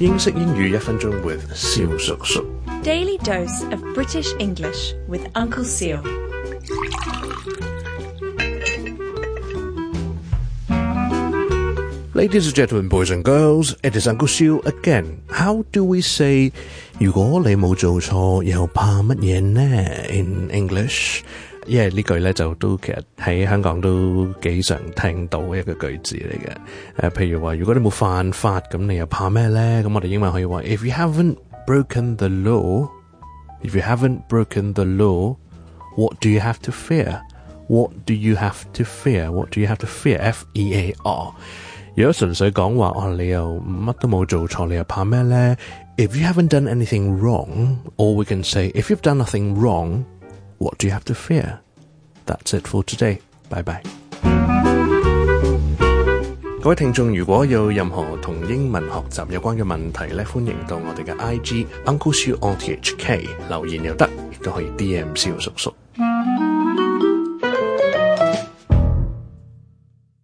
英式英语一分钟 with 蕭叔叔。Daily dose of British English with Uncle Ladies and gentlemen, boys and girls, it is Uncle Seal again. How do we say in English。因呢句咧就都其實喺香港都幾常聽到一個句子嚟嘅。誒，譬如話如果你冇犯法，咁你又怕咩咧？咁我哋英文可以話：If you haven't broken the law, if you haven't broken the law, what do you have to fear? What do you have to fear? What do you have to fear? F E A R。如果純粹講話，哦，你又乜都冇做錯，你又怕咩咧？If you haven't done anything wrong, or we can say if you've done nothing wrong。What do you have to fear? That's it for today. Bye bye. 各位听众，如果有任何同英文学习有关嘅问题咧，欢迎到我哋嘅 I G Uncle s u on thk 留言又得，亦都可以 D M 小 u 叔叔。